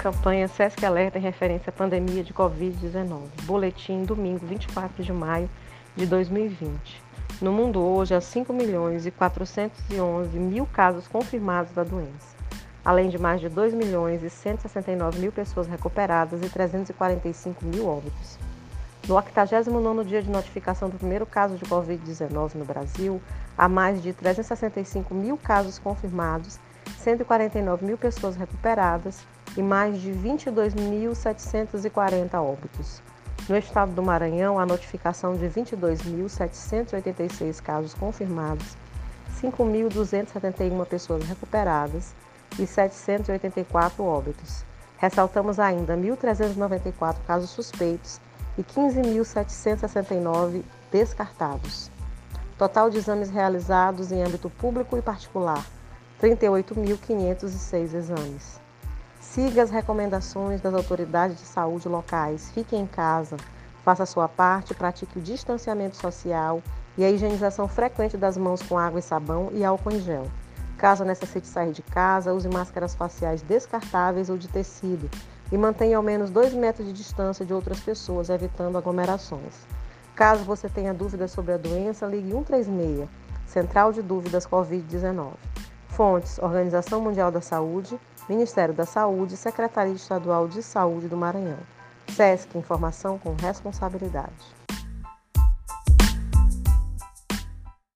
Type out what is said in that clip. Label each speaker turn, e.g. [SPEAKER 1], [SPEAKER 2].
[SPEAKER 1] Campanha SESC Alerta em referência à pandemia de Covid-19. Boletim, domingo, 24 de maio de 2020. No mundo hoje, há 5 milhões e 411 mil casos confirmados da doença, além de mais de 2 milhões e 169 mil pessoas recuperadas e 345 mil óbitos. No 89º dia de notificação do primeiro caso de Covid-19 no Brasil, há mais de 365 mil casos confirmados, 149 mil pessoas recuperadas e mais de 22.740 óbitos. No estado do Maranhão, a notificação de 22.786 casos confirmados, 5.271 pessoas recuperadas e 784 óbitos. Ressaltamos ainda 1.394 casos suspeitos e 15.769 descartados. Total de exames realizados em âmbito público e particular: 38.506 exames. Siga as recomendações das autoridades de saúde locais. Fique em casa, faça a sua parte, pratique o distanciamento social e a higienização frequente das mãos com água e sabão e álcool em gel. Caso necessite sair de casa, use máscaras faciais descartáveis ou de tecido e mantenha ao menos 2 metros de distância de outras pessoas, evitando aglomerações. Caso você tenha dúvidas sobre a doença, ligue 136, Central de Dúvidas Covid-19. Fontes: Organização Mundial da Saúde, Ministério da Saúde, Secretaria Estadual de Saúde do Maranhão. SESC Informação com responsabilidade.